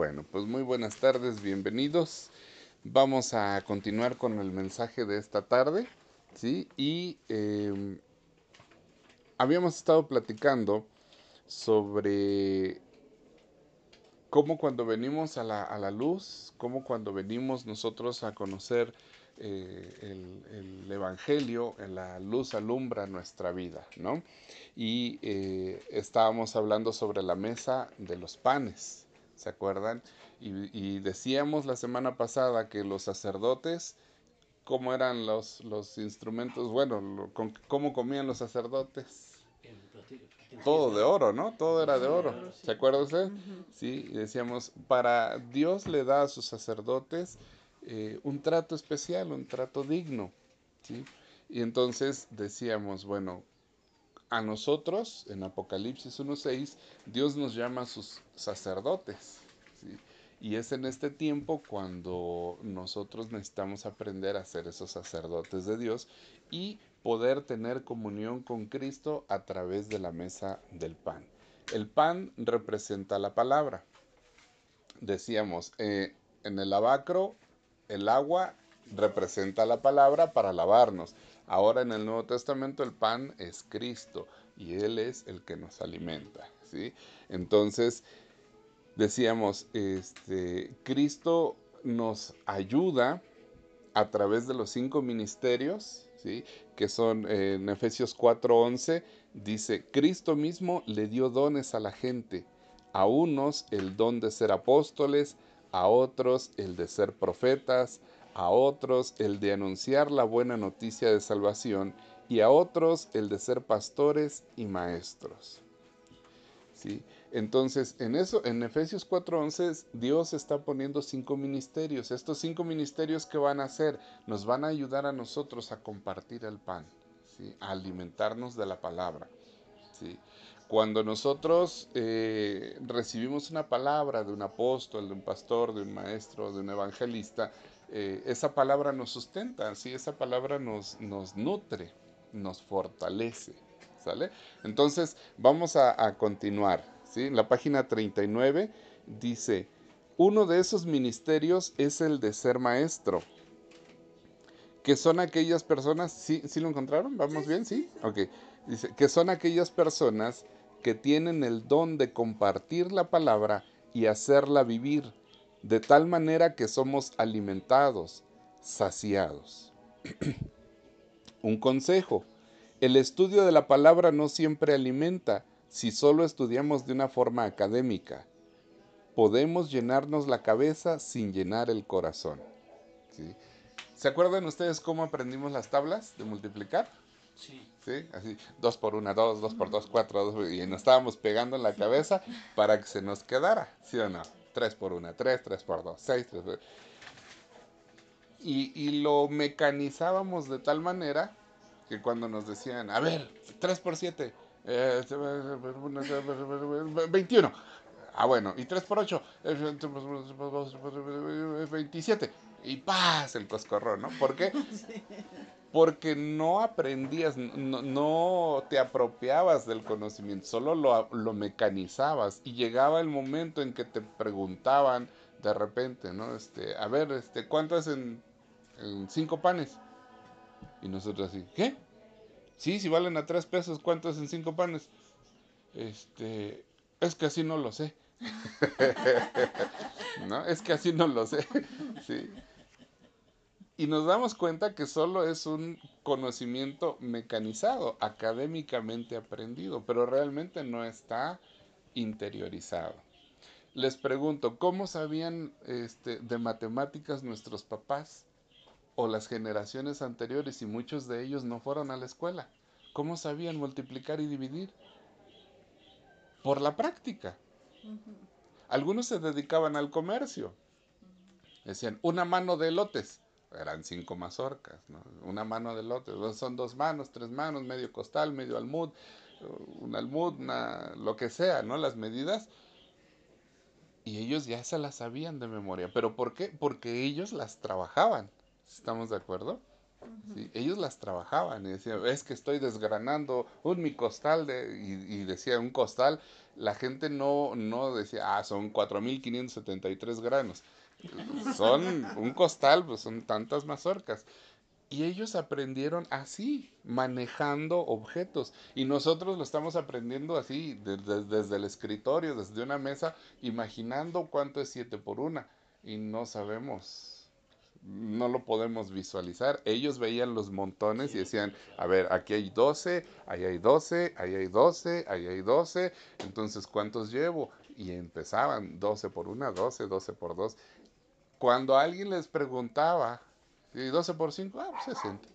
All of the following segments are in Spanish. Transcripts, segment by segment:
Bueno, pues muy buenas tardes, bienvenidos. Vamos a continuar con el mensaje de esta tarde, ¿sí? Y em, habíamos estado platicando sobre cómo cuando venimos a la, a la luz, cómo cuando venimos nosotros a conocer eh, el, Evangelio, en la luz alumbra nuestra vida, ¿no? Y eh, estábamos hablando sobre la mesa de los panes, ¿se acuerdan? Y, decíamos la semana pasada que los sacerdotes, ¿cómo eran los, los instrumentos? Bueno, ¿cómo comían los sacerdotes? Todo de oro, ¿no? Todo era de oro. ¿Se acuerda usted? Sí, y decíamos, para Dios le da a sus sacerdotes eh, un trato especial, un trato digno. ¿sí? Y entonces decíamos, bueno, a nosotros, en Apocalipsis 1.6, Dios nos llama a sus sacerdotes. Y es en este tiempo cuando nosotros necesitamos aprender a ser esos sacerdotes de Dios y poder tener comunión con Cristo a través de la mesa del pan. El pan representa la palabra. Decíamos, eh, en el abacro el agua representa la palabra para lavarnos. Ahora en el Nuevo Testamento el pan es Cristo y Él es el que nos alimenta. ¿sí? Entonces, decíamos, este, Cristo nos ayuda a través de los cinco ministerios, ¿sí? que son en Efesios 4:11, dice, Cristo mismo le dio dones a la gente, a unos el don de ser apóstoles, a otros el de ser profetas, a otros el de anunciar la buena noticia de salvación y a otros el de ser pastores y maestros. ¿Sí? Entonces, en eso, en Efesios 4:11, Dios está poniendo cinco ministerios. Estos cinco ministerios que van a hacer nos van a ayudar a nosotros a compartir el pan, a alimentarnos de la palabra. ¿sí? Cuando nosotros eh, recibimos una palabra de un apóstol, de un pastor, de un maestro, de un evangelista, eh, esa palabra nos sustenta, ¿sí? esa palabra nos, nos nutre, nos fortalece. ¿sale? Entonces, vamos a, continuar. ¿sí? La página 39 dice, uno de esos ministerios es el de ser maestro que son aquellas personas, ¿sí, ¿sí lo encontraron? ¿Vamos bien? ¿Sí? Ok. Dice, que son aquellas personas que tienen el don de compartir la palabra y hacerla vivir, de tal manera que somos alimentados, saciados. Un consejo, el estudio de la palabra no siempre alimenta si solo estudiamos de una forma académica. Podemos llenarnos la cabeza sin llenar el corazón. ¿Se acuerdan ustedes cómo aprendimos las tablas de multiplicar? Sí. ¿Sí? Así, dos por una, dos, dos por dos, cuatro, dos, y nos estábamos pegando en la cabeza para que se nos quedara, ¿sí o no? Tres por una, tres, tres por dos, seis, tres por... Y, y lo mecanizábamos de tal manera que cuando nos decían, a ver, tres por siete, eh, 21. Ah, bueno, y 3 por 8, 27. Y paz, el coscorrón, ¿no? ¿Por qué? porque no aprendías, no, te apropiabas del conocimiento, solo lo, mecanizabas y llegaba el momento en que te preguntaban de repente, ¿no? Este, a ver, este, ¿cuánto es en, cinco panes? Y nosotros así, ¿qué? Sí, si valen a tres pesos, ¿cuánto es en cinco panes? Este, es que así no lo sé. ¿No? Es que así no lo sé. Sí y nos damos cuenta que solo es un conocimiento mecanizado, académicamente aprendido, pero realmente no está interiorizado. Les pregunto, ¿cómo sabían este, de matemáticas nuestros papás o las generaciones anteriores y muchos de ellos no fueron a la escuela? ¿Cómo sabían multiplicar y dividir? Por la práctica. Algunos se dedicaban al comercio. Decían, una mano de lotes eran cinco mazorcas, ¿no? una mano del otro, son dos manos, tres manos, medio costal, medio almud, un almud, lo que sea, ¿no? Las medidas. Y ellos ya se las sabían de memoria. ¿Pero por qué? Porque ellos las trabajaban. ¿Estamos de acuerdo? Ellos las trabajaban y decían, es que estoy desgranando un mi costal de, y, decía un costal, la gente no, no decía, ah, son 4.573 granos. Son un costal, pues son tantas mazorcas. Y ellos aprendieron así, manejando objetos. Y nosotros lo estamos aprendiendo así, desde el escritorio, desde una mesa, imaginando cuánto es 7 por una. Y no sabemos, no lo podemos visualizar. Ellos veían los montones y decían, a ver, aquí hay 12, ahí hay 12, ahí hay 12, ahí hay 12. Entonces, ¿cuántos llevo? Y empezaban 12 por una, 12, 12 por dos. Cuando alguien les preguntaba, y 12 por 5, ah, 60.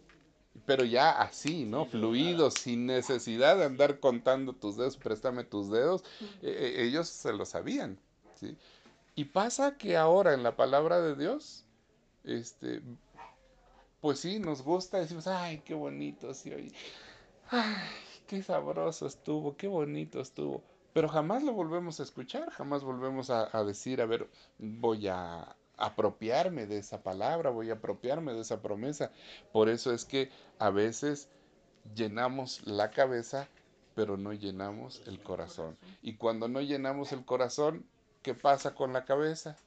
Pues Pero ya así, ¿no? Fluido, sin necesidad de andar contando tus dedos, préstame tus dedos. E, e, ellos se lo sabían, ¿sí? Y pasa que ahora en la palabra de Dios, este, pues sí, nos gusta, decimos, ay, qué bonito sí hoy. Ay, qué sabroso estuvo, qué bonito estuvo. Pero jamás lo volvemos a escuchar, jamás volvemos a decir, a ver, voy a, apropiarme de esa palabra, voy a apropiarme de esa promesa. Por eso es que a veces llenamos la cabeza, pero no llenamos el corazón. Y cuando no llenamos el corazón, ¿qué pasa con la cabeza?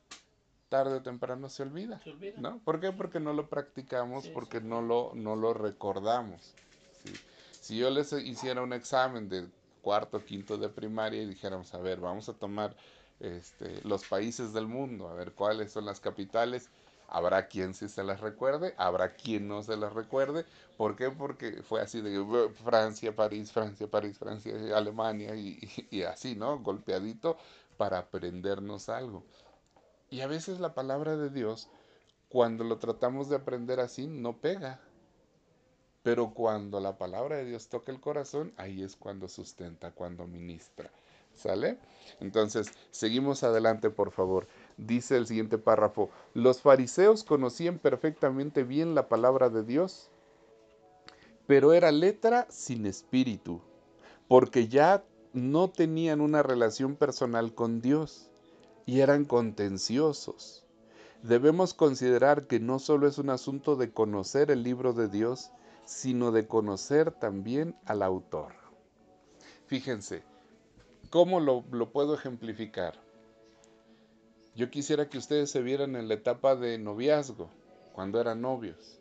Tarde o temprano se olvida. ¿no? ¿Por qué? Porque no lo practicamos, porque no lo, no lo recordamos. Si yo les hiciera un examen de cuarto, quinto de primaria y dijéramos, a ver, vamos a tomar este, los países del mundo, a ver cuáles son las capitales. Habrá quien sí se las recuerde, habrá quien no se las recuerde. ¿Por qué? Porque fue así de Francia, París, Francia, París, Francia, Alemania y, y así, ¿no? Golpeadito para aprendernos algo. Y a veces la palabra de Dios, cuando lo tratamos de aprender así, no pega. Pero cuando la palabra de Dios toca el corazón, ahí es cuando sustenta, cuando ministra. ¿Sale? Entonces, seguimos adelante, por favor. Dice el siguiente párrafo, los fariseos conocían perfectamente bien la palabra de Dios, pero era letra sin espíritu, porque ya no tenían una relación personal con Dios y eran contenciosos. Debemos considerar que no solo es un asunto de conocer el libro de Dios, sino de conocer también al autor. Fíjense, ¿Cómo lo, puedo ejemplificar? Yo quisiera que ustedes se vieran en la etapa de noviazgo, cuando eran novios.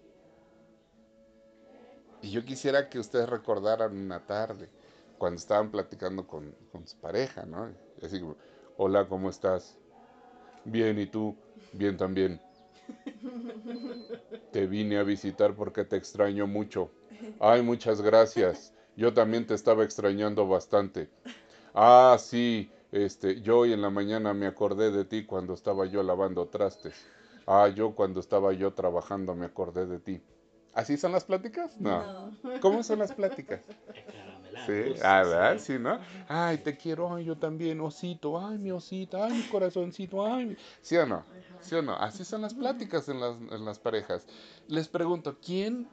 Y yo quisiera que ustedes recordaran una tarde, cuando estaban platicando con, su pareja, ¿no? Así como, hola, ¿cómo estás? Bien, ¿y tú? Bien también. Te vine a visitar porque te extraño mucho. Ay, muchas gracias. Yo también te estaba extrañando bastante. Ah, sí, este, yo hoy en la mañana me acordé de ti cuando estaba yo lavando trastes. Ah, yo cuando estaba yo trabajando me acordé de ti. ¿Así son las pláticas? No. ¿Cómo son las pláticas? Sí, ah, ¿verdad? Sí, ¿no? Ay, te quiero, ay, yo también, osito, ay, mi osita, ay, mi corazoncito, ay. ¿Sí o no? ¿Sí o no? Así son las pláticas en las, en las parejas. Les pregunto, ¿quién,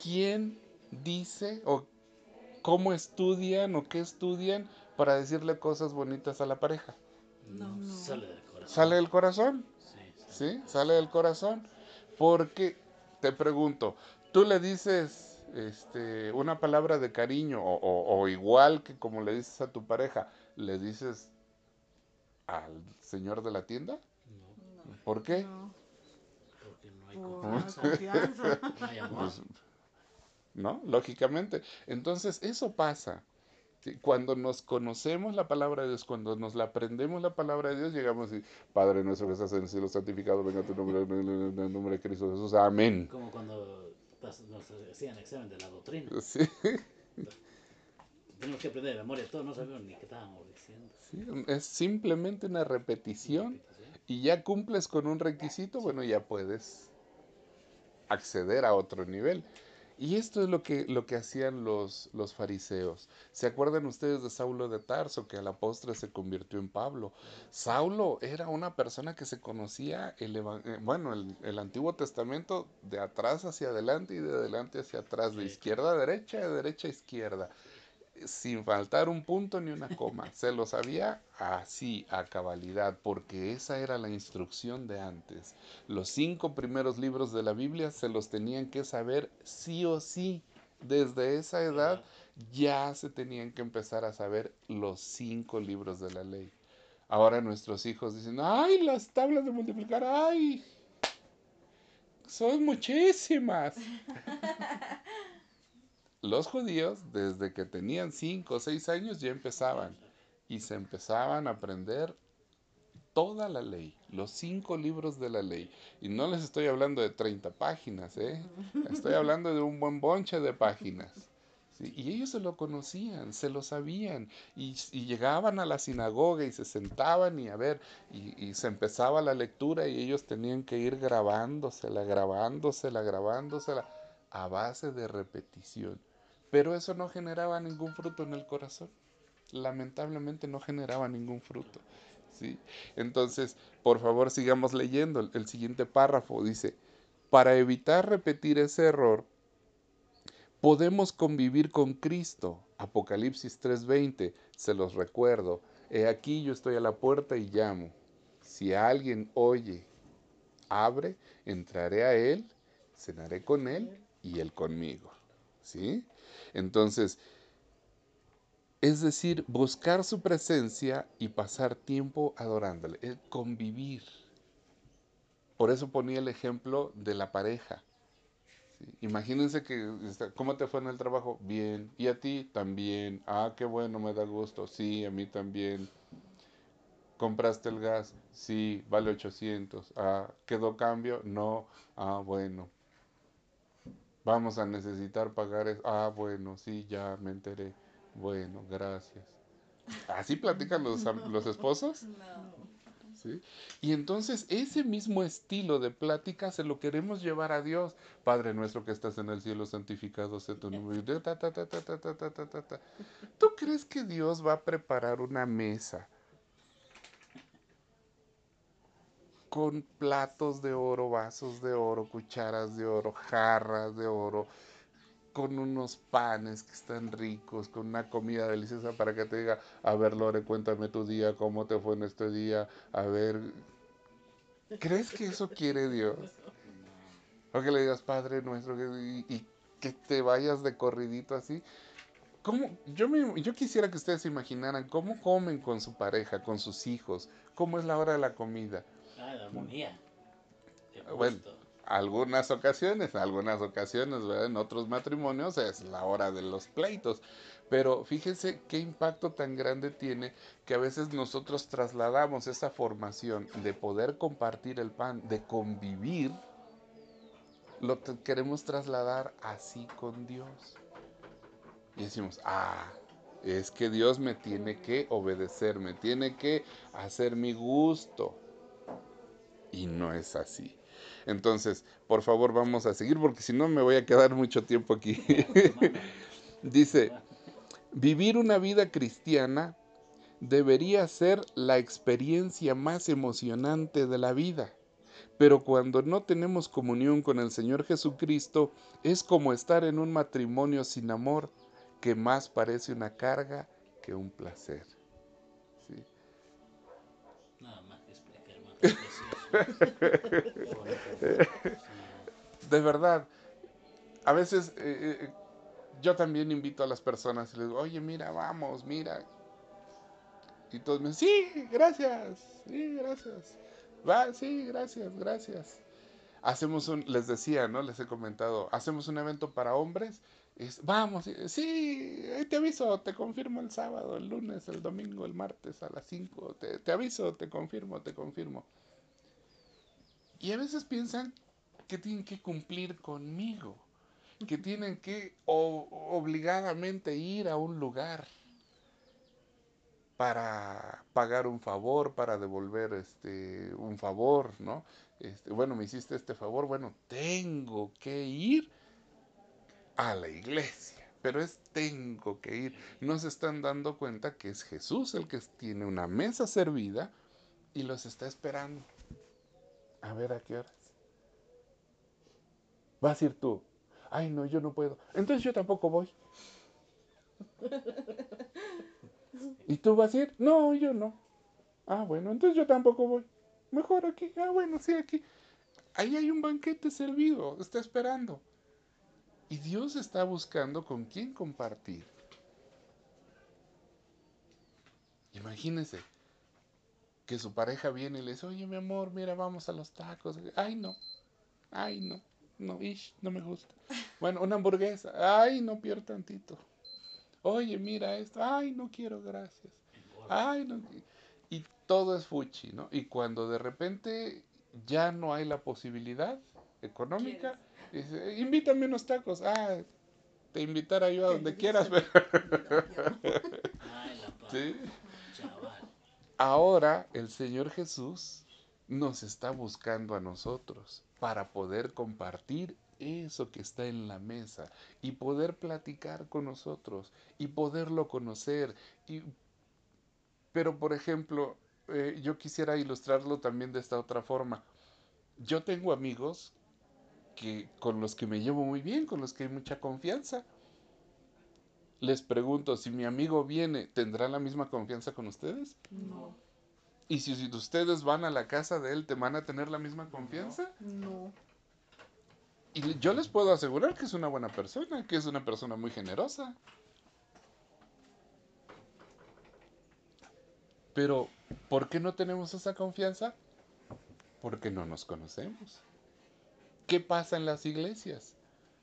quién dice o cómo estudian o qué estudian para decirle cosas bonitas a la pareja. No, Sale del corazón. Sale del corazón. Sí, Sale del corazón. Porque, te pregunto, tú le dices este, una palabra de cariño o, igual que como le dices a tu pareja, le dices al señor de la tienda? No. ¿Por qué? Porque no hay confianza. no hay amor. Pues, ¿no? Lógicamente. Entonces, eso pasa. Cuando nos conocemos la palabra de Dios, cuando nos la aprendemos la palabra de Dios, llegamos y, Padre nuestro que estás en el cielo, santificado, venga tu nombre, en el nombre de Cristo Jesús, amén. Como cuando nos hacían examen de la doctrina. Sí. Tenemos que aprender de memoria todo, no sabemos ni qué estábamos diciendo. Sí, es simplemente una repetición, y ya cumples con un requisito, bueno, ya puedes acceder a otro nivel. Y esto es lo que, lo que hacían los, los fariseos. ¿Se acuerdan ustedes de Saulo de Tarso, que a la postre se convirtió en Pablo? Saulo era una persona que se conocía, el, eh, bueno, el, Antiguo Testamento de atrás hacia adelante y de adelante hacia atrás, de izquierda a derecha, de derecha a izquierda. Sin faltar un punto ni una coma. Se lo sabía así, a cabalidad, porque esa era la instrucción de antes. Los cinco primeros libros de la Biblia se los tenían que saber sí o sí. Desde esa edad ya se tenían que empezar a saber los cinco libros de la ley. Ahora nuestros hijos dicen, ay, las tablas de multiplicar, ay, son muchísimas. Los judíos, desde que tenían cinco o seis años, ya empezaban y se empezaban a aprender toda la ley, los cinco libros de la ley. Y no les estoy hablando de 30 páginas, ¿eh? estoy hablando de un buen bonche de páginas. Y ellos se lo conocían, se lo sabían, y, llegaban a la sinagoga y se sentaban y a ver, y, se empezaba la lectura y ellos tenían que ir grabándosela, grabándosela, grabándosela, a base de repetición. Pero eso no generaba ningún fruto en el corazón. Lamentablemente no generaba ningún fruto. ¿sí? Entonces, por favor, sigamos leyendo. El siguiente párrafo dice, para evitar repetir ese error, podemos convivir con Cristo. Apocalipsis 3:20, se los recuerdo. He aquí yo estoy a la puerta y llamo. Si alguien oye, abre, entraré a él, cenaré con él y él conmigo. ¿Sí? Entonces, es decir, buscar su presencia y pasar tiempo adorándole, convivir. Por eso ponía el ejemplo de la pareja. Imagínense que, este, ¿cómo te fue en el trabajo? Bien. ¿Y a ti? También. Ah, qué bueno, me da gusto. Sí, a mí también. ¿Compraste el gas? Sí, vale 800. Ah, ¿quedó cambio? No. Ah, bueno. Vamos a necesitar pagar eso. Ah, bueno, sí, ya me enteré. Bueno, gracias. ¿Así platican los, los esposos? No. Y entonces ese mismo estilo de plática se lo queremos llevar a Dios. Padre nuestro que estás en el cielo, santificado sea tu nombre. ¿Tú crees que Dios va a preparar una mesa con platos de oro, vasos de oro, cucharas de oro, jarras de oro? con unos panes que están ricos, con una comida deliciosa para que te diga, a ver Lore, cuéntame tu día, cómo te fue en este día, a ver, ¿crees que eso quiere Dios? O que le digas, Padre nuestro, y, que te vayas de corridito así. ¿Cómo? Yo, me, yo quisiera que ustedes se imaginaran cómo comen con su pareja, con sus hijos, cómo es la hora de la comida. Ah, armonía. Bueno, algunas ocasiones, algunas ocasiones, en otros matrimonios es la hora de los pleitos. Pero fíjense qué impacto tan grande tiene que a veces nosotros trasladamos esa formación de poder compartir el pan, de convivir, lo queremos trasladar así con Dios. Y decimos, ah, es que Dios me tiene que obedecer, me tiene que hacer mi gusto. Y no es así. Entonces, por favor, vamos a seguir porque si no me voy a quedar mucho tiempo aquí. Dice, vivir una vida cristiana debería ser la experiencia más emocionante de la vida. Pero cuando no tenemos comunión con el Señor Jesucristo, es como estar en un matrimonio sin amor, que más parece una carga que un placer. Nada más que de verdad, a veces eh, eh, yo también invito a las personas y les digo, oye, mira, vamos, mira. Y todos me dicen, sí, gracias, sí, gracias. Va, sí, gracias, gracias. Hacemos un, les decía, ¿no? Les he comentado, hacemos un evento para hombres. vamos, sí, te aviso, te confirmo el sábado, el lunes, el domingo, el martes a las 5. Te, te aviso, te confirmo, te confirmo. Y a veces piensan que tienen que cumplir conmigo, que tienen que obligadamente ir a un lugar para pagar un favor, para devolver este un favor, ¿no? Este, bueno, me hiciste este favor, bueno, tengo que ir a la iglesia, pero es tengo que ir. No se están dando cuenta que es Jesús el que tiene una mesa servida y los está esperando. A ver a qué horas. Vas a ir tú. Ay, no, yo no puedo. Entonces yo tampoco voy. ¿Y tú vas a ir? No, yo no. Ah, bueno, entonces yo tampoco voy. Mejor aquí. Ah, bueno, sí, aquí. Ahí hay un banquete servido, está esperando. Y Dios está buscando con quién compartir. Imagínense que su pareja viene y le dice, oye mi amor, mira, vamos a los tacos. Ay, no. Ay, no. No, ish, no me gusta. Bueno, una hamburguesa. Ay, no pierdo tantito. Oye, mira esto. Ay, no quiero, gracias. Ay, no. Y todo es fuchi, ¿no? Y cuando de repente ya no hay la posibilidad económica, dice, invítame unos tacos. Ah, te invitará yo a donde quieras. ¿Sí? Ahora el Señor Jesús nos está buscando a nosotros para poder compartir eso que está en la mesa y poder platicar con nosotros y poderlo conocer. Y, pero, por ejemplo, eh, yo quisiera ilustrarlo también de esta otra forma. Yo tengo amigos que, con los que me llevo muy bien, con los que hay mucha confianza. Les pregunto, si mi amigo viene, ¿tendrá la misma confianza con ustedes? No. ¿Y si, si ustedes van a la casa de él, te van a tener la misma confianza? No. Y yo les puedo asegurar que es una buena persona, que es una persona muy generosa. Pero, ¿por qué no tenemos esa confianza? Porque no nos conocemos. ¿Qué pasa en las iglesias?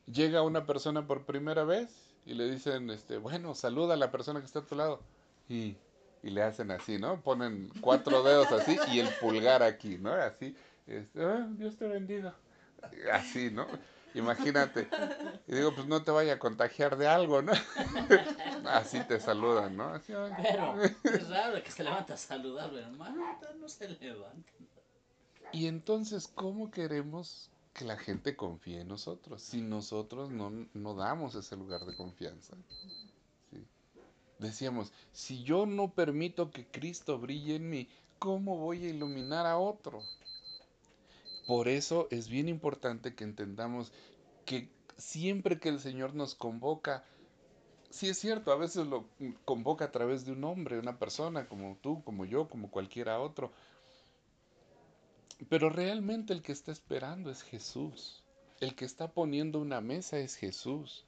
Llega una persona por primera vez y le dicen, este, bueno, saluda a la persona que está a tu lado. Y, y le hacen así, ¿no? Ponen cuatro dedos así y el pulgar aquí, ¿no? Así, este, "Ah, Dios te bendiga. Así, ¿no? Imagínate. Y digo, pues no te vaya a contagiar de algo, ¿no? Así te saludan, ¿no? Así. Pero es raro que se levanta a saludar, hermano, no se levanta. Y entonces, ¿cómo queremos que la gente confíe en nosotros si nosotros no, no damos ese lugar de confianza? ¿Sí? Decíamos, si yo no permito que Cristo brille en mí, ¿cómo voy a iluminar a otro? Por eso es bien importante que entendamos que siempre que el Señor nos convoca, sí es cierto, a veces lo convoca a través de un hombre, una persona como tú, como yo, como cualquiera otro, pero realmente el que está esperando es Jesús. El que está poniendo una mesa es Jesús.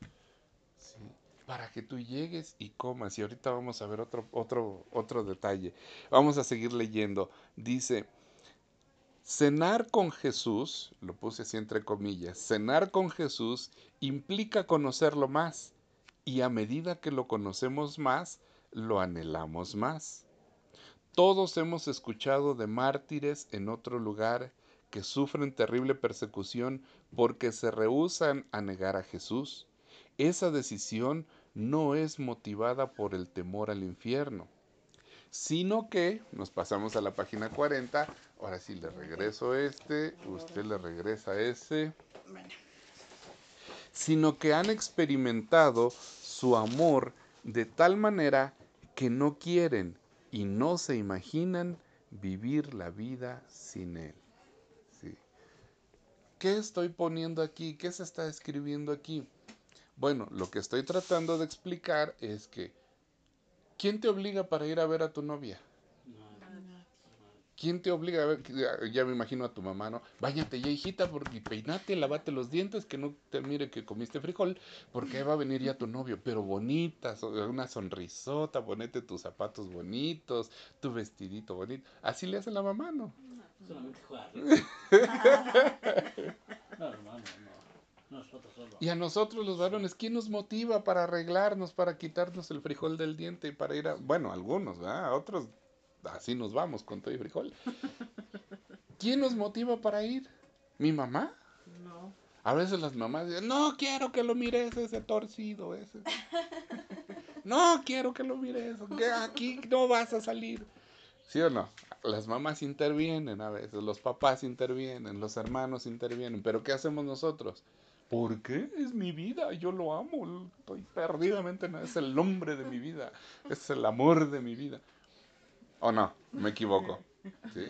¿sí? Para que tú llegues y comas. Y ahorita vamos a ver otro, otro, otro detalle. Vamos a seguir leyendo. Dice, cenar con Jesús, lo puse así entre comillas, cenar con Jesús implica conocerlo más. Y a medida que lo conocemos más, lo anhelamos más. Todos hemos escuchado de mártires en otro lugar que sufren terrible persecución porque se rehúsan a negar a Jesús. Esa decisión no es motivada por el temor al infierno, sino que, nos pasamos a la página 40, ahora sí le regreso este, usted le regresa ese, sino que han experimentado su amor de tal manera que no quieren y no se imaginan vivir la vida sin Él. Sí. ¿Qué estoy poniendo aquí? ¿Qué se está escribiendo aquí? Bueno, lo que estoy tratando de explicar es que ¿quién te obliga para ir a ver a tu novia? ¿Quién te obliga a ver? Ya, ya me imagino a tu mamá, ¿no? Báñate ya, hijita, porque peinate, lavate los dientes, que no te mire que comiste frijol, porque ahí va a venir ya tu novio, pero bonita, una sonrisota, ponete tus zapatos bonitos, tu vestidito bonito. Así le hace la mamá, ¿no? Solamente jugar. No, hermano, no. Nosotros solo. Y a nosotros los varones, ¿quién nos motiva para arreglarnos, para quitarnos el frijol del diente y para ir a... Bueno, algunos, ¿verdad? Otros así nos vamos con todo y frijol. ¿Quién nos motiva para ir? ¿Mi mamá? No. A veces las mamás dicen, no quiero que lo mires ese torcido ese. No quiero que lo mires, que aquí no vas a salir. ¿Sí o no? Las mamás intervienen a veces, los papás intervienen, los hermanos intervienen, pero ¿qué hacemos nosotros? ¿Por qué? Es mi vida, yo lo amo, estoy perdidamente, en- es el hombre de mi vida, es el amor de mi vida. ¿O no? Me equivoco. ¿Sí?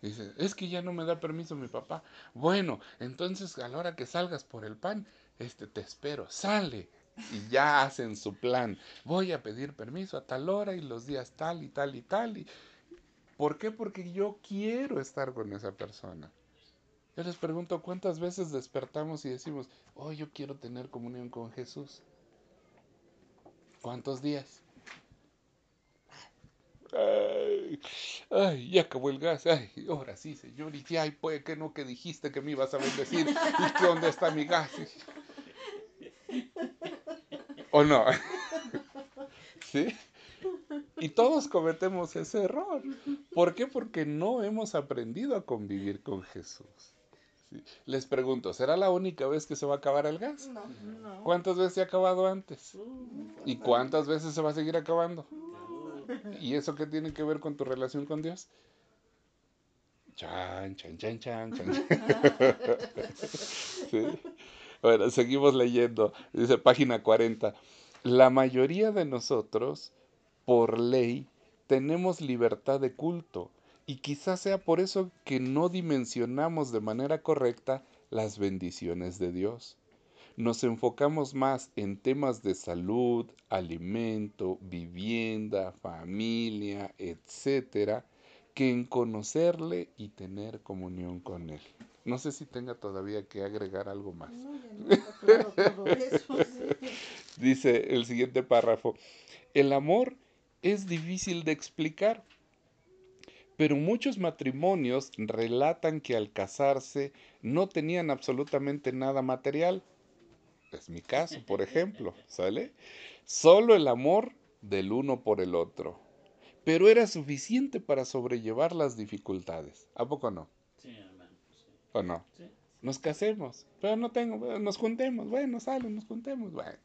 Dice, es que ya no me da permiso mi papá. Bueno, entonces a la hora que salgas por el pan, este te espero. Sale. Y ya hacen su plan. Voy a pedir permiso a tal hora y los días tal y tal y tal. Y... ¿Por qué? Porque yo quiero estar con esa persona. Yo les pregunto cuántas veces despertamos y decimos, oh, yo quiero tener comunión con Jesús. ¿Cuántos días? Ay, ya acabó el gas. Ay, ahora sí, señor. Y ay, pues que no, que dijiste que me ibas a bendecir. ¿Y qué está mi gas? ¿O no? ¿Sí? Y todos cometemos ese error. ¿Por qué? Porque no hemos aprendido a convivir con Jesús. Les pregunto, ¿será la única vez que se va a acabar el gas? No, no. ¿Cuántas veces se ha acabado antes? ¿Y cuántas veces se va a seguir acabando? ¿Y eso qué tiene que ver con tu relación con Dios? Chan, chan, chan, chan, chan. Bueno, seguimos leyendo. Dice página 40. La mayoría de nosotros, por ley, tenemos libertad de culto y quizás sea por eso que no dimensionamos de manera correcta las bendiciones de Dios. Nos enfocamos más en temas de salud, alimento, vivienda, familia, etcétera, que en conocerle y tener comunión con Él. No sé si tenga todavía que agregar algo más. Dice el siguiente párrafo, el amor es difícil de explicar, pero muchos matrimonios relatan que al casarse no tenían absolutamente nada material. Es mi caso, por ejemplo, ¿sale? Solo el amor del uno por el otro. Pero era suficiente para sobrellevar las dificultades. ¿A poco no? Sí, hermano. ¿O no? Sí. Nos casemos, pero no tengo, nos juntemos, bueno, salen, nos juntemos, bueno.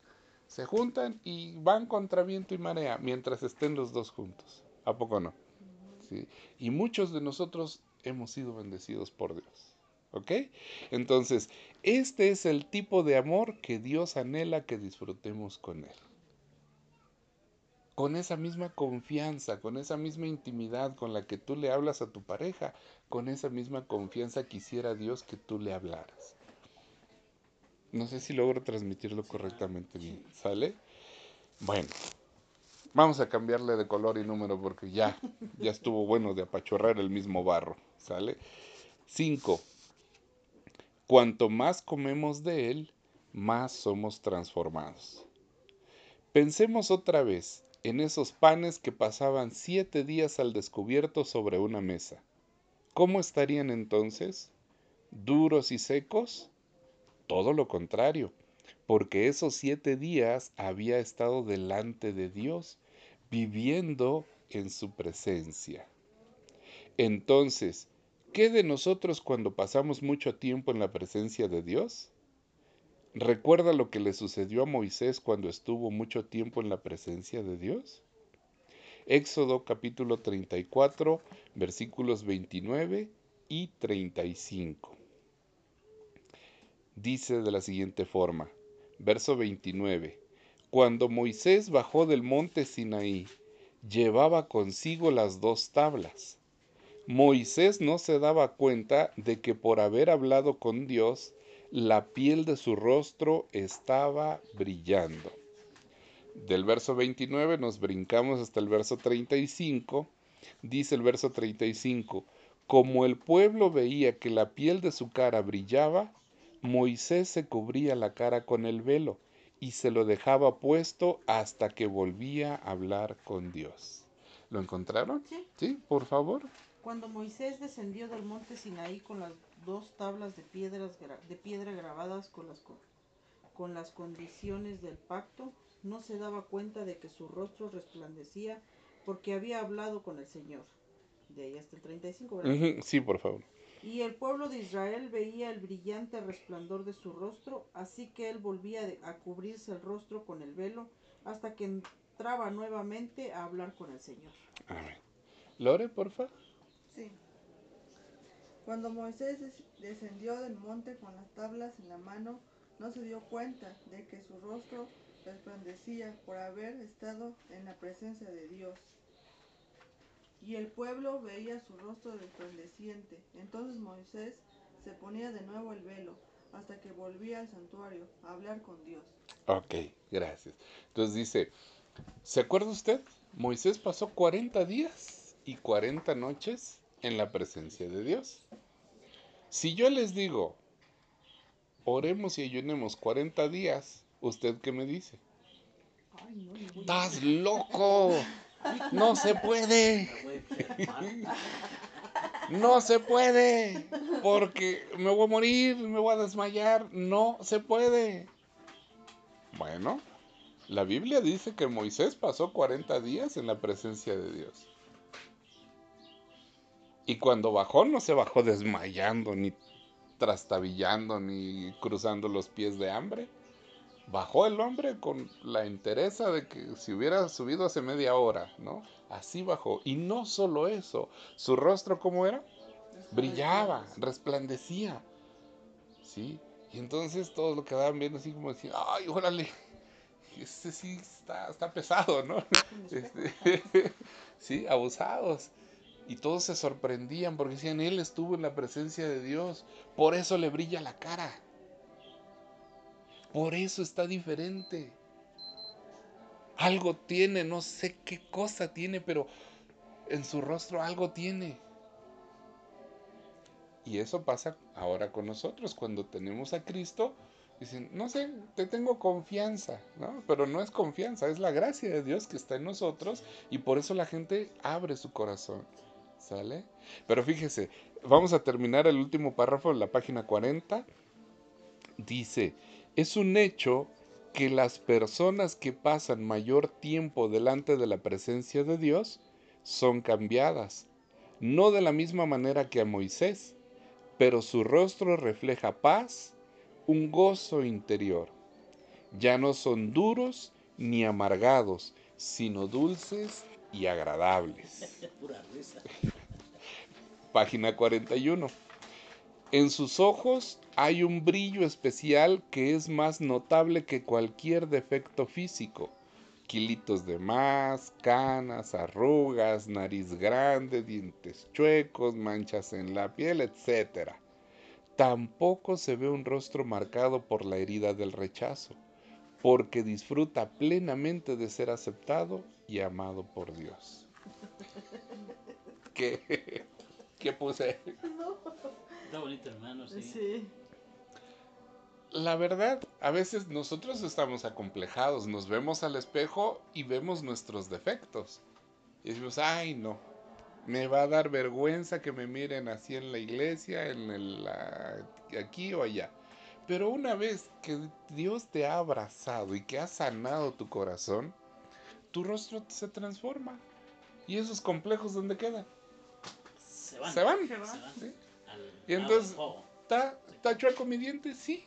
Se juntan y van contra viento y marea mientras estén los dos juntos. ¿A poco no? Y muchos de nosotros hemos sido bendecidos por Dios. ¿Ok? Entonces, este es el tipo de amor que Dios anhela que disfrutemos con Él. Con esa misma confianza, con esa misma intimidad con la que tú le hablas a tu pareja, con esa misma confianza quisiera Dios que tú le hablaras. No sé si logro transmitirlo correctamente bien. ¿Sale? Bueno, Vamos a cambiarle de color y número porque ya, ya estuvo bueno de apachorrar el mismo barro. ¿Sale? 5. Cuanto más comemos de él, más somos transformados. Pensemos otra vez en esos panes que pasaban siete días al descubierto sobre una mesa. ¿Cómo estarían entonces? ¿Duros y secos? Todo lo contrario, porque esos siete días había estado delante de Dios viviendo en su presencia. Entonces, ¿qué de nosotros cuando pasamos mucho tiempo en la presencia de Dios? ¿Recuerda lo que le sucedió a Moisés cuando estuvo mucho tiempo en la presencia de Dios? Éxodo capítulo 34, versículos 29 y 35. Dice de la siguiente forma, verso 29. Cuando Moisés bajó del monte Sinaí, llevaba consigo las dos tablas. Moisés no se daba cuenta de que por haber hablado con Dios, la piel de su rostro estaba brillando. Del verso 29 nos brincamos hasta el verso 35. Dice el verso 35, como el pueblo veía que la piel de su cara brillaba, Moisés se cubría la cara con el velo y se lo dejaba puesto hasta que volvía a hablar con Dios. ¿Lo encontraron? Sí. Sí, por favor. Cuando Moisés descendió del monte Sinaí con las dos tablas de, piedras, de piedra grabadas con las, con las condiciones del pacto, no se daba cuenta de que su rostro resplandecía porque había hablado con el Señor. De ahí hasta el 35, ¿verdad? Sí, por favor. Y el pueblo de Israel veía el brillante resplandor de su rostro, así que él volvía a cubrirse el rostro con el velo hasta que entraba nuevamente a hablar con el Señor. Amén. Lore, porfa. Sí. Cuando Moisés descendió del monte con las tablas en la mano, no se dio cuenta de que su rostro resplandecía por haber estado en la presencia de Dios. Y el pueblo veía su rostro resplandeciente. Entonces Moisés se ponía de nuevo el velo hasta que volvía al santuario a hablar con Dios. Ok, gracias. Entonces dice, ¿se acuerda usted? Moisés pasó 40 días y 40 noches en la presencia de Dios. Si yo les digo, oremos y ayunemos 40 días, ¿usted qué me dice? ¡Estás loco! No se puede. No se puede. Porque me voy a morir, me voy a desmayar. No se puede. Bueno, la Biblia dice que Moisés pasó 40 días en la presencia de Dios. Y cuando bajó, no se bajó desmayando, ni trastabillando, ni cruzando los pies de hambre. Bajó el hombre con la entereza de que si hubiera subido hace media hora, ¿no? Así bajó. Y no solo eso, su rostro, ¿cómo era? Brillaba, resplandecía. ¿Sí? Y entonces todos lo quedaban viendo así como decir, ay, órale, este sí está, está pesado, ¿no? Este, sí, abusados. Y todos se sorprendían porque decían, él estuvo en la presencia de Dios, por eso le brilla la cara. Por eso está diferente. Algo tiene, no sé qué cosa tiene, pero en su rostro algo tiene. Y eso pasa ahora con nosotros. Cuando tenemos a Cristo, dicen, no sé, te tengo confianza, ¿no? Pero no es confianza, es la gracia de Dios que está en nosotros y por eso la gente abre su corazón. ¿Sale? Pero fíjese, vamos a terminar el último párrafo en la página 40. Dice, es un hecho que las personas que pasan mayor tiempo delante de la presencia de Dios son cambiadas, no de la misma manera que a Moisés, pero su rostro refleja paz, un gozo interior. Ya no son duros ni amargados, sino dulces y agradables. Página 41. En sus ojos hay un brillo especial que es más notable que cualquier defecto físico. Kilitos de más, canas, arrugas, nariz grande, dientes chuecos, manchas en la piel, etc. Tampoco se ve un rostro marcado por la herida del rechazo, porque disfruta plenamente de ser aceptado y amado por Dios. ¿Qué, ¿Qué puse? Está bonito, hermano, sí. Sí. La verdad, a veces nosotros estamos acomplejados, nos vemos al espejo y vemos nuestros defectos. Y decimos, ay no, me va a dar vergüenza que me miren así en la iglesia, en el, la- aquí o allá. Pero una vez que Dios te ha abrazado y que ha sanado tu corazón, tu rostro se transforma. ¿Y esos complejos dónde quedan? Se van. Se van. Se va. Se van. ¿sí? Al Y entonces-. ¿Está, está chueco mi diente? Sí.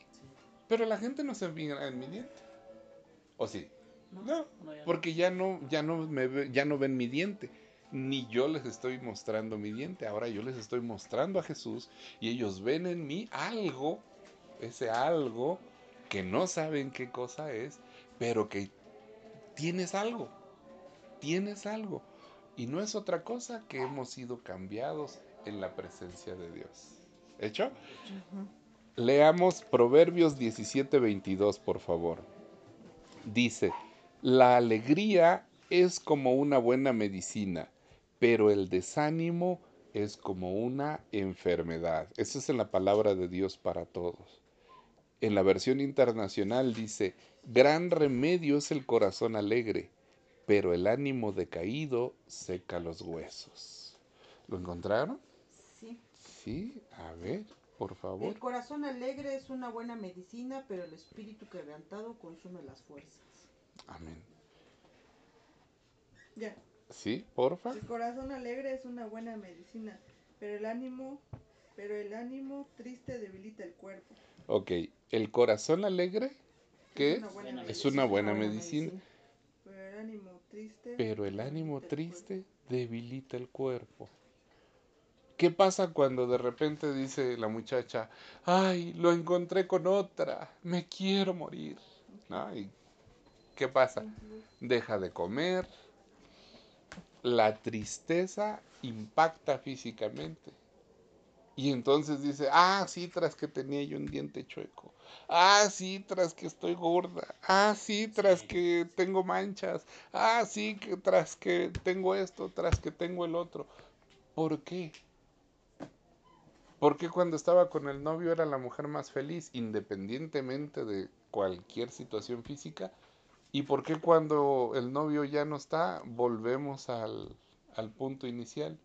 Pero la gente no se fija en mi diente. ¿O sí? No, no, ya no. porque ya no, ya no me ve- ya no ven mi diente. Ni yo les estoy mostrando mi diente. Ahora yo les estoy mostrando a Jesús y ellos ven en mí algo, ese algo que no saben qué cosa es, pero que tienes algo. Tienes algo. Y no es otra cosa que hemos sido cambiados en la presencia de Dios. ¿Hecho? Leamos Proverbios 17:22, por favor. Dice, la alegría es como una buena medicina, pero el desánimo es como una enfermedad. Eso es en la palabra de Dios para todos. En la versión internacional dice, gran remedio es el corazón alegre, pero el ánimo decaído seca los huesos. ¿Lo encontraron? Sí. Sí, a ver, por favor. El corazón alegre es una buena medicina, pero el espíritu quebrantado consume las fuerzas. Amén. Ya. ¿Sí? Porfa. El corazón alegre es una buena medicina, pero el ánimo, pero el ánimo triste debilita el cuerpo. Ok, el corazón alegre, ¿qué es? una buena Es medicina, una buena medicina, pero el ánimo triste. pero el ánimo debilita el triste debilita el cuerpo. ¿Qué pasa cuando de repente dice la muchacha, ay, lo encontré con otra, me quiero morir? ¿No? ¿Y qué pasa? Deja de comer, la tristeza impacta físicamente. Y entonces dice, ah, sí, tras que tenía yo un diente chueco. Ah, sí, tras que estoy gorda. Ah, sí, tras Sí. que tengo manchas. Ah, sí, que tras que tengo esto, tras que tengo el otro. ¿Por qué? ¿Por qué cuando estaba con el novio era la mujer más feliz, independientemente de cualquier situación física? ¿Y por qué cuando el novio ya no está, volvemos al, al punto inicial?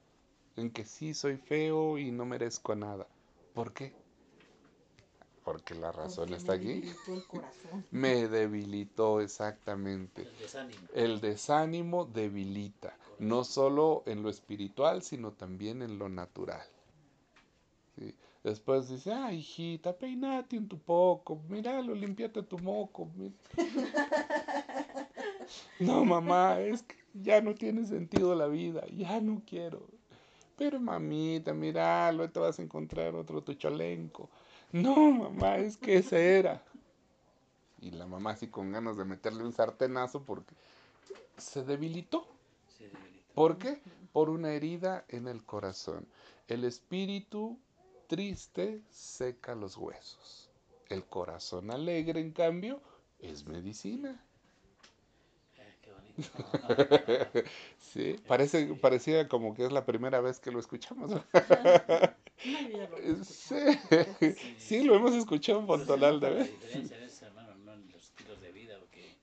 En que sí soy feo y no merezco nada. ¿Por qué? Porque la razón Porque está me aquí. debilitó el corazón. Me debilitó exactamente. El desánimo. El desánimo debilita, no solo en lo espiritual, sino también en lo natural. Sí. Después dice, ay, hijita, peinate un tu poco, míralo, limpiate tu moco. mi-". No, mamá, es que ya no tiene sentido la vida, ya no quiero. Pero mamita, míralo, ahí te vas a encontrar otro tucholenco. No, mamá, es que ese era. Y la mamá así con ganas de meterle un sartenazo porque se debilitó. Se debilita. ¿Por qué? Por una herida en el corazón. El espíritu triste seca los huesos. El corazón alegre, en cambio, es medicina. Sí, parece, Sí. parecía como que es la primera vez que lo escuchamos. Sí, sí, lo hemos escuchado en Entonces, Fontonal nota de La vez. diferencia en eso, hermano, no en los estilos de vida, porque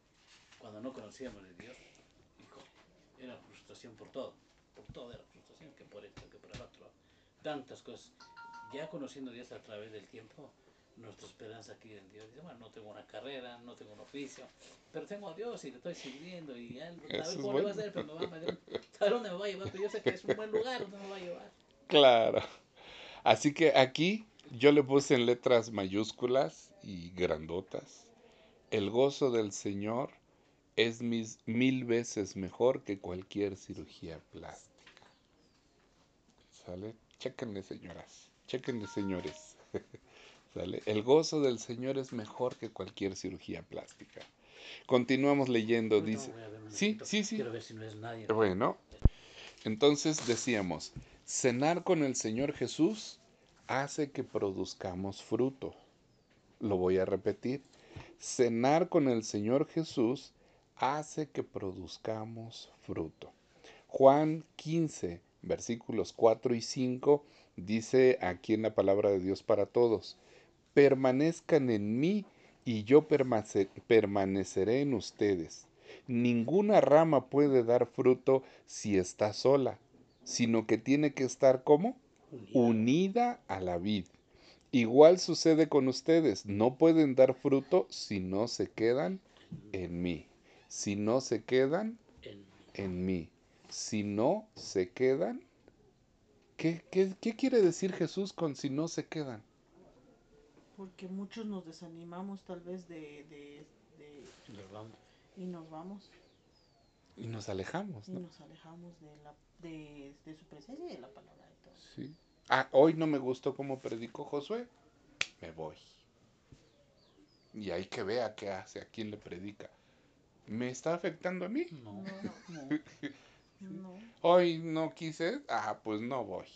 cuando no conocíamos de Dios, hijo, era frustración por todo, por todo era frustración, que por esto, que por el otro, tantas cosas. Ya conociendo a Dios a través del tiempo, nuestra esperanza aquí en Dios, dice, bueno, no tengo una carrera, no tengo un oficio, pero tengo a Dios y le estoy sirviendo y él, a ver cómo le va a bueno. hacer, pero me va a meter, ¿sabe dónde me va a llevar? Pero yo sé que es un buen lugar, ¿dónde me va a llevar? Claro. Así que aquí yo le puse en letras mayúsculas y grandotas. El gozo del Señor es mis mil veces mejor que cualquier cirugía plástica. ¿Sale? Chéquenle, señoras. Chéquenle, señores. El gozo del Señor es mejor que cualquier cirugía plástica. Continuamos leyendo, dice. Sí, sí, sí. Quiero ver si no es nadie. Bueno, entonces decíamos, cenar con el Señor Jesús hace que produzcamos fruto. Lo voy a repetir. Cenar con el Señor Jesús hace que produzcamos fruto. Juan 15, versículos 4 y 5 dice aquí en la palabra de Dios para todos, permanezcan en mí y yo permaneceré en ustedes. Ninguna rama puede dar fruto si está sola, sino que tiene que estar como Unida. a la vid. Igual sucede con ustedes, no pueden dar fruto si no se quedan en mí. Si no se quedan En- en mí. Si no se quedan, ¿qué, qué, qué quiere decir Jesús con si no se quedan? Porque muchos nos desanimamos tal vez de, de, y nos vamos Y nos alejamos, y ¿no? nos alejamos de, la, de, de su presencia y de la palabra de todo. Sí. Ah, hoy no me gustó cómo predicó Josué, me voy. Y hay que vea qué hace, a quién le predica. ¿Me está afectando a mí? No, No, no. no. Hoy no quise, ah, pues no voy.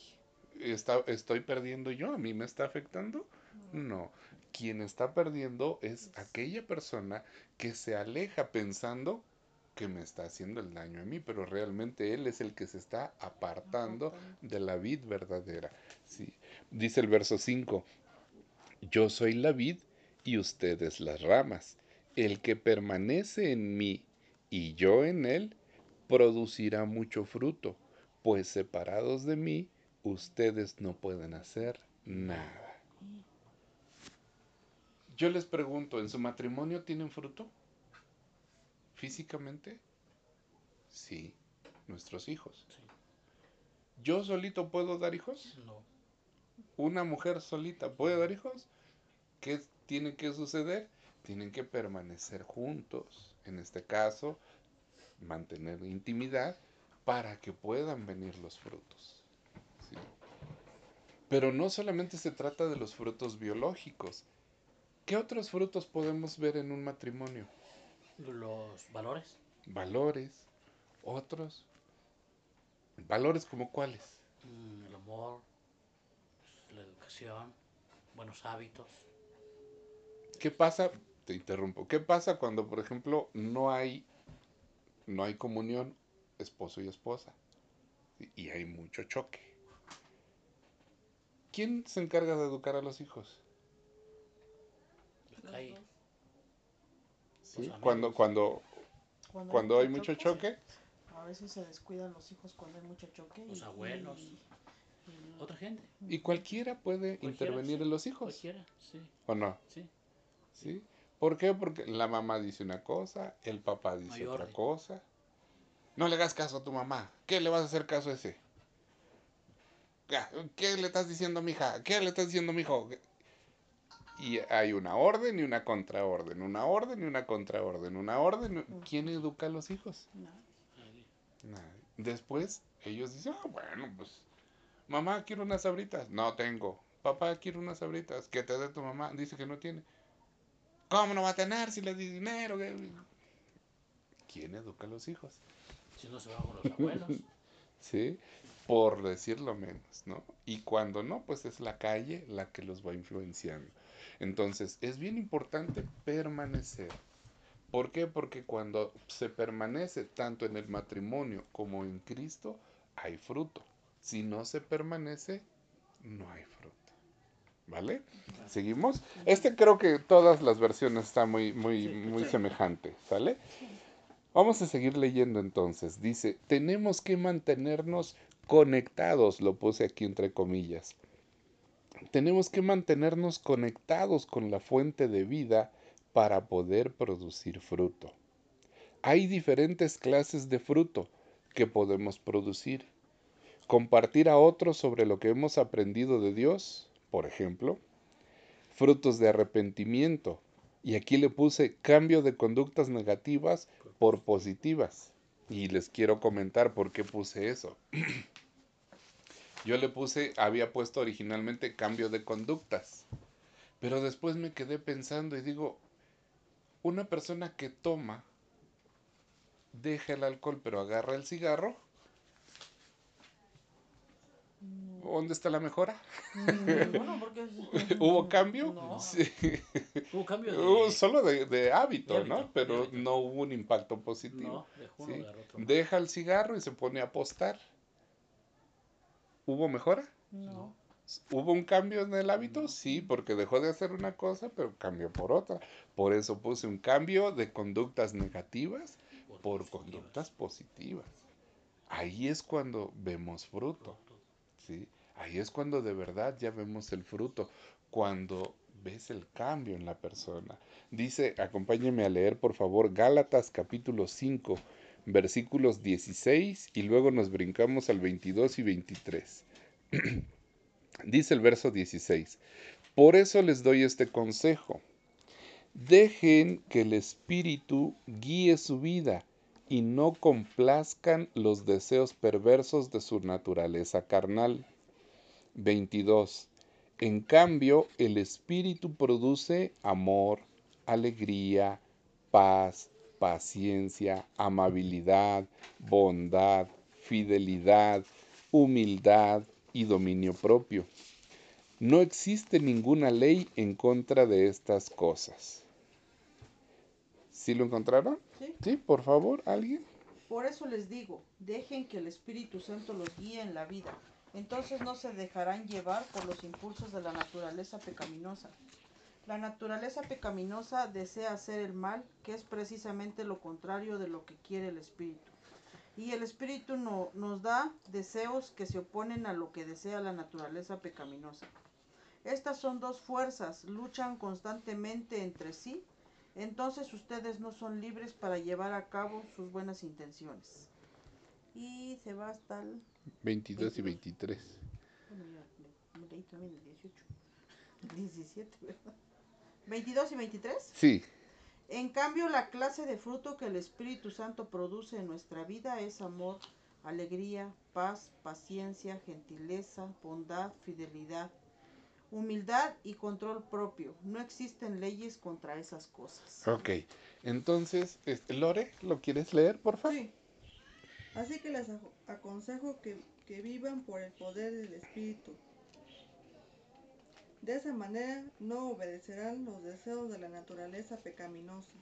Está- ¿Estoy perdiendo yo? ¿A mí me está afectando? No. Quien está perdiendo es aquella persona que se aleja pensando que me está haciendo el daño a mí, pero realmente él es el que se está apartando de la vid verdadera. Sí. Dice el verso 5, yo soy la vid y ustedes las ramas. El que permanece en mí y yo en él, producirá mucho fruto, pues separados de mí, ustedes no pueden hacer nada. Yo les pregunto, ¿en su matrimonio tienen fruto? ¿Físicamente? Sí, nuestros hijos. Sí. ¿Yo solito puedo dar hijos? No. ¿Una mujer solita puede dar hijos? ¿Qué tiene que suceder? Tienen que permanecer juntos, en este caso, mantener intimidad para que puedan venir los frutos. ¿sí? Pero no solamente se trata de los frutos biológicos. ¿Qué otros frutos podemos ver en un matrimonio? Los valores. Valores, otros. ¿Valores como cuáles? mm, el amor, la educación, buenos hábitos. ¿Qué pasa? Te interrumpo. ¿Qué pasa cuando, por ejemplo, no hay, no hay comunión esposo y esposa? Y hay mucho choque. ¿Quién se encarga de educar a los hijos? Amigos. Cuando, cuando, cuando hay mucho choque, A veces se descuidan los hijos cuando hay mucho choque. Los y- abuelos. y- y- Otra gente. y cualquiera puede Cualquiera, intervenir sí. en los hijos, Cualquiera, sí, ¿o no? sí. ¿Sí? ¿Por qué? Porque la mamá dice una cosa, el papá dice otra cosa. No le hagas caso a tu mamá. ¿Qué le vas a hacer caso a ese? ¿Qué- ¿Qué le estás diciendo a mi hija? ¿Qué le estás diciendo a mi hijo? Y hay una orden y una contraorden, una orden y una contraorden, una orden. ¿Quién educa a los hijos? Nadie. Nadie. Después ellos dicen, ah, bueno, pues, mamá, quiero unas sabritas. No tengo. Papá, quiero unas sabritas. Que te dé tu mamá. Dice que no tiene. ¿Cómo no va a tener si le di dinero? ¿Quién educa a los hijos? Si no se va con los abuelos. ¿Sí? Por decirlo menos, ¿no? Y cuando no, pues es la calle la que los va influenciando. Entonces, es bien importante permanecer. ¿Por qué? Porque cuando se permanece tanto en el matrimonio como en Cristo, hay fruto. Si no se permanece, no hay fruto. ¿Vale? ¿Seguimos? Este creo que todas las versiones están muy, muy, muy sí. semejante, ¿sale? Vamos a seguir leyendo entonces. Dice, tenemos que mantenernos conectados, lo puse aquí entre comillas. Tenemos que mantenernos conectados con la fuente de vida para poder producir fruto. Hay diferentes clases de fruto que podemos producir. Compartir a otros sobre lo que hemos aprendido de Dios, por ejemplo. Frutos de arrepentimiento. Y aquí le puse cambio de conductas negativas por positivas. Y les quiero comentar por qué puse eso. Yo le puse, había puesto originalmente cambio de conductas. Pero después me quedé pensando y digo, una persona que toma, deja el alcohol pero agarra el cigarro, ¿dónde está la mejora? Ninguno, porque ¿Hubo cambio? No. Sí. Hubo cambio de. Solo de, de hábito, De hábito, ¿no? Pero hábito. no hubo un impacto positivo. No, dejó uno Sí. de otro. Deja el cigarro y se pone a apostar. ¿Hubo mejora? No. ¿Hubo un cambio en el hábito? Sí, porque dejó de hacer una cosa, pero cambió por otra. Por eso puse un cambio de conductas negativas por conductas positivas. Ahí es cuando vemos fruto. ¿sí? Ahí es cuando de verdad ya vemos el fruto, cuando ves el cambio en la persona. Dice, acompáñeme a leer por favor Gálatas capítulo 5, versículos 16 y luego nos brincamos al 22 y 23. Dice el verso 16, por eso les doy este consejo. Dejen que el Espíritu guíe su vida y no complazcan los deseos perversos de su naturaleza carnal. 22. En cambio, el Espíritu produce amor, alegría, paz, paciencia, amabilidad, bondad, fidelidad, humildad y dominio propio. No existe ninguna ley en contra de estas cosas. ¿Sí lo encontraron? Sí. Sí, por favor, alguien. Por eso les digo, dejen que el Espíritu Santo los guíe en la vida. Entonces no se dejarán llevar por los impulsos de la naturaleza pecaminosa. La naturaleza pecaminosa desea hacer el mal, que es precisamente lo contrario de lo que quiere el Espíritu. Y el Espíritu no, nos da deseos que se oponen a lo que desea la naturaleza pecaminosa. Estas son dos fuerzas, luchan constantemente entre sí entonces ustedes no son libres para llevar a cabo sus buenas intenciones. Y se va hasta el... 22 y 23. Bueno, ya le- leí también el 18. 17, ¿verdad? 22 y 23. Sí, En cambio, la clase de fruto que el Espíritu Santo produce en nuestra vida es amor, alegría, paz, paciencia, gentileza, bondad, fidelidad, humildad y control propio. No existen leyes contra esas cosas. ok. Entonces, este, Lore, ¿lo quieres leer, por favor? Sí. Así que les aconsejo que, que vivan por el poder del Espíritu. De esa manera no obedecerán los deseos de la naturaleza pecaminosa.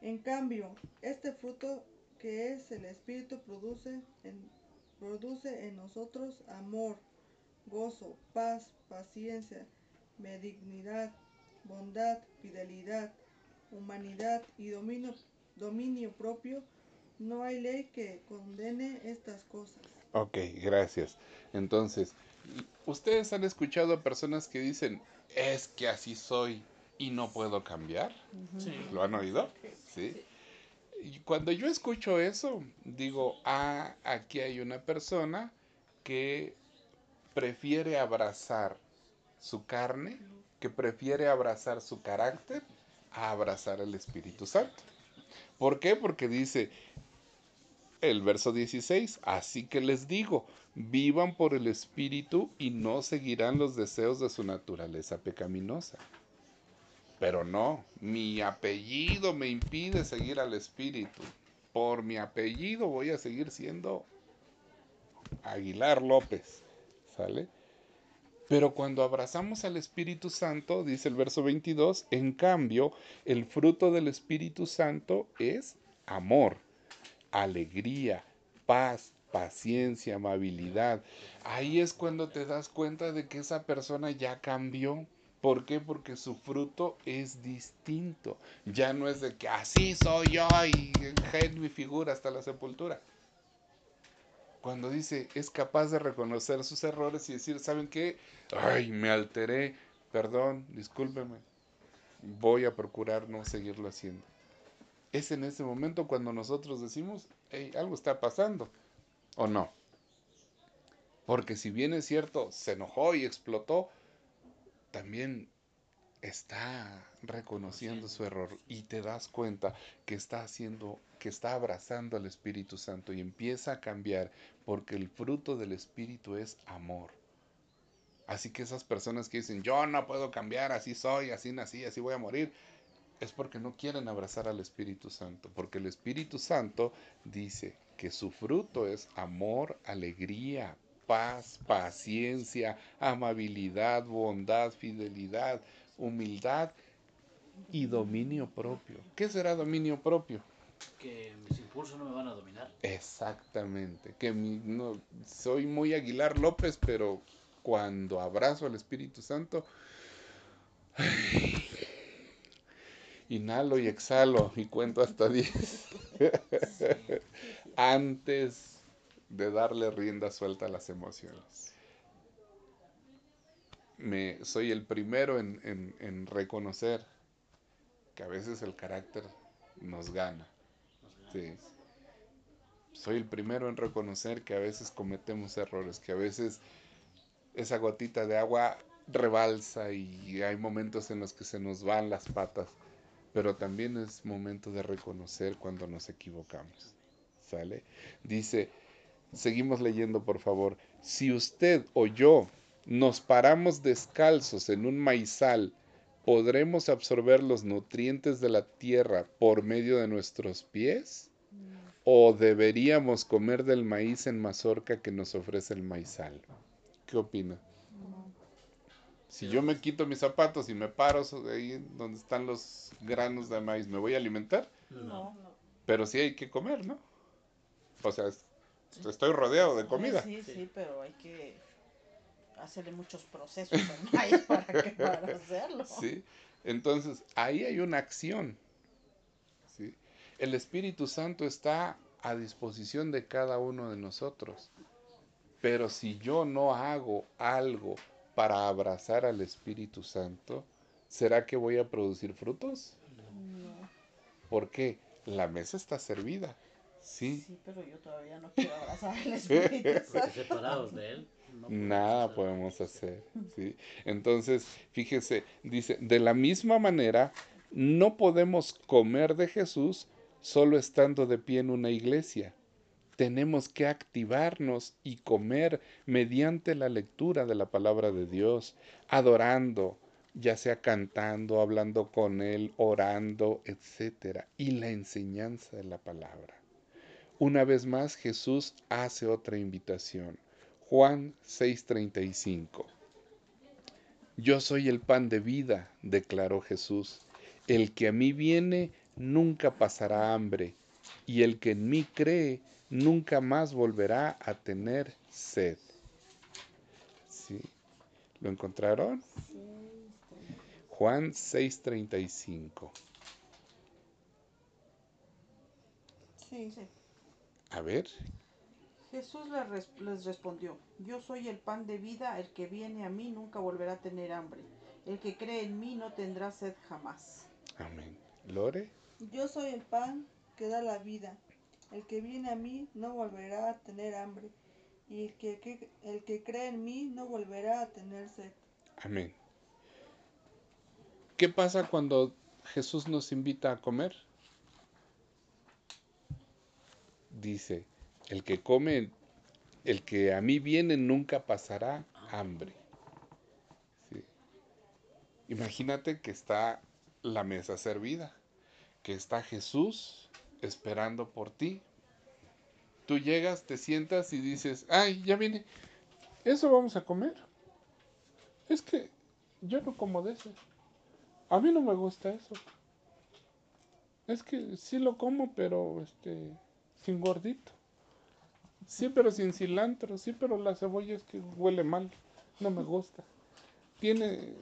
En cambio, este fruto que es el Espíritu produce en, produce en nosotros amor, gozo, paz, paciencia, benignidad, bondad, fidelidad, humanidad y dominio propio. No hay ley que condene estas cosas. Ok, gracias. Entonces, ustedes han escuchado a personas que dicen, es que así soy y no puedo cambiar. Sí. ¿Lo han oído? Sí. Y cuando yo escucho eso, digo, ah, aquí hay una persona que prefiere abrazar su carne, que prefiere abrazar su carácter a abrazar el Espíritu Santo. ¿Por qué? Porque dice el verso 16, así que les digo, vivan por el Espíritu y no seguirán los deseos de su naturaleza pecaminosa. Pero no, mi apellido me impide seguir al Espíritu. Por mi apellido voy a seguir siendo Aguilar López. ¿Sale? Pero cuando abrazamos al Espíritu Santo, dice el verso 22, en cambio, el fruto del Espíritu Santo es amor, alegría, paz, paciencia, amabilidad. Ahí es cuando te das cuenta de que esa persona ya cambió. ¿Por qué? Porque su fruto es distinto. Ya no es de que así soy yo y en mi figura hasta la sepultura. Cuando dice es capaz de reconocer sus errores y decir, ¿saben qué? Ay, me alteré, perdón, discúlpeme. Voy a procurar no seguirlo haciendo. Es en ese momento cuando nosotros decimos, hey, algo está pasando, ¿o no? Porque si bien es cierto, se enojó y explotó, también está reconociendo su error y te das cuenta que está haciendo, que está abrazando al Espíritu Santo y empieza a cambiar porque el fruto del Espíritu es amor. Así que esas personas que dicen, yo no puedo cambiar, así soy, así nací, así voy a morir, es porque no quieren abrazar al Espíritu Santo, porque el Espíritu Santo dice que su fruto es amor, alegría, paz, paciencia, amabilidad, bondad, fidelidad, humildad y dominio propio. ¿Qué será dominio propio? Que mis impulsos no me van a dominar. Exactamente, que mi- no, soy muy Aguilar López, pero cuando abrazo al Espíritu Santo, inhalo y exhalo y cuento hasta 10 antes de darle rienda suelta a las emociones. Me, soy el primero en, en- en reconocer que a veces el carácter nos gana. Sí. Soy el primero en reconocer que a veces cometemos errores, que a veces esa gotita de agua rebalsa y hay momentos en los que se nos van las patas, pero también es momento de reconocer cuando nos equivocamos. ¿Sale? Dice, seguimos leyendo por favor, si usted o yo nos paramos descalzos en un maizal, ¿podremos absorber los nutrientes de la tierra por medio de nuestros pies? ¿O deberíamos comer del maíz en mazorca que nos ofrece el maizal? ¿Qué opina? Si yo me quito mis zapatos y me paro ahí donde están los granos de maíz, ¿me voy a alimentar? No. Pero sí hay que comer, ¿no? O sea, es- estoy rodeado de comida. Sí, sí, pero hay que hacerle muchos procesos al maíz para, que, para hacerlo. ¿sí? Entonces, ahí hay una acción. ¿sí? El Espíritu Santo está a disposición de cada uno de nosotros. Pero si yo no hago algo para abrazar al Espíritu Santo, ¿será que voy a producir frutos? No. ¿Por qué? La mesa está servida. Sí. Sí, pero yo todavía no quiero abrazar al Espíritu Porque Santo. separados de él. no podemos Nada hacer. podemos hacer. ¿sí? Entonces, fíjese, dice, de la misma manera, no podemos comer de Jesús solo estando de pie en una iglesia. Tenemos que activarnos y comer mediante la lectura de la palabra de Dios, adorando, ya sea cantando, hablando con Él, orando, etcétera, y la enseñanza de la palabra. Una vez más, Jesús hace otra invitación. Juan 6:35. Yo soy el pan de vida, declaró Jesús. El que a mí viene nunca pasará hambre, y el que en mí cree nunca más volverá a tener sed. ¿Sí? ¿Lo encontraron? Juan 6:35. Sí. Sí. A ver, Jesús les, res- les respondió, yo soy el pan de vida, el que viene a mí nunca volverá a tener hambre, el que cree en mí no tendrá sed jamás. amén. Lore, Yo soy el pan que da la vida. El que viene a mí no volverá a tener hambre. Y el que, el que cree en mí no volverá a tener sed. amén. ¿Qué pasa cuando Jesús nos invita a comer? Dice, el que come, el que a mí viene nunca pasará hambre. Imagínate que está la mesa servida, que está Jesús esperando por ti. Tú llegas, te sientas y dices, ay, ya viene, eso vamos a comer. Es que yo no como de eso. A mí no me gusta eso. Es que sí lo como, pero este sin gordito. Sí, pero sin cilantro. Sí, pero la cebolla es que huele mal. No me gusta. Tiene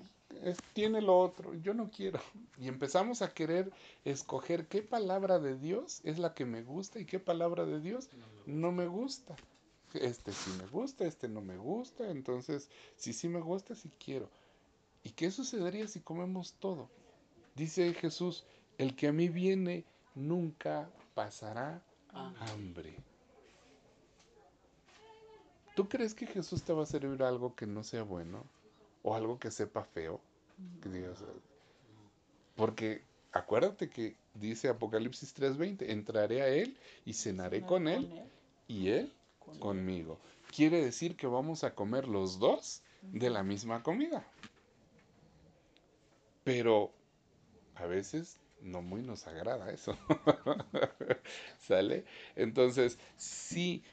es- tiene lo otro. Yo no quiero. Y empezamos a querer escoger qué palabra de Dios es la que me gusta y qué palabra de Dios no me gusta. Este sí me gusta, este no me gusta. Entonces, si sí me gusta, sí quiero. ¿Y qué sucedería si comemos todo? Dice Jesús, el que a mí viene nunca pasará Ah, hambre. ¿Tú crees que Jesús te va a servir algo que no sea bueno? ¿O algo que sepa feo? Que digas, porque acuérdate que dice Apocalipsis 3:20, entraré a Él y cenaré con Él y Él con conmigo. Quiere decir que vamos a comer los dos de la misma comida. Pero a veces no muy nos agrada eso. ¿Sale? Entonces, sí,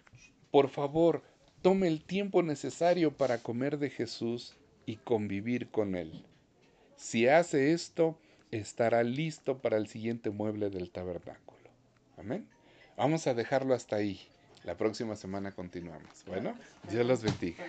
por favor, tome el tiempo necesario para comer de Jesús y convivir con Él. Si hace esto, estará listo para el siguiente mueble del tabernáculo. Amén. Vamos a dejarlo hasta ahí. La próxima semana continuamos. Bueno, Dios los bendiga.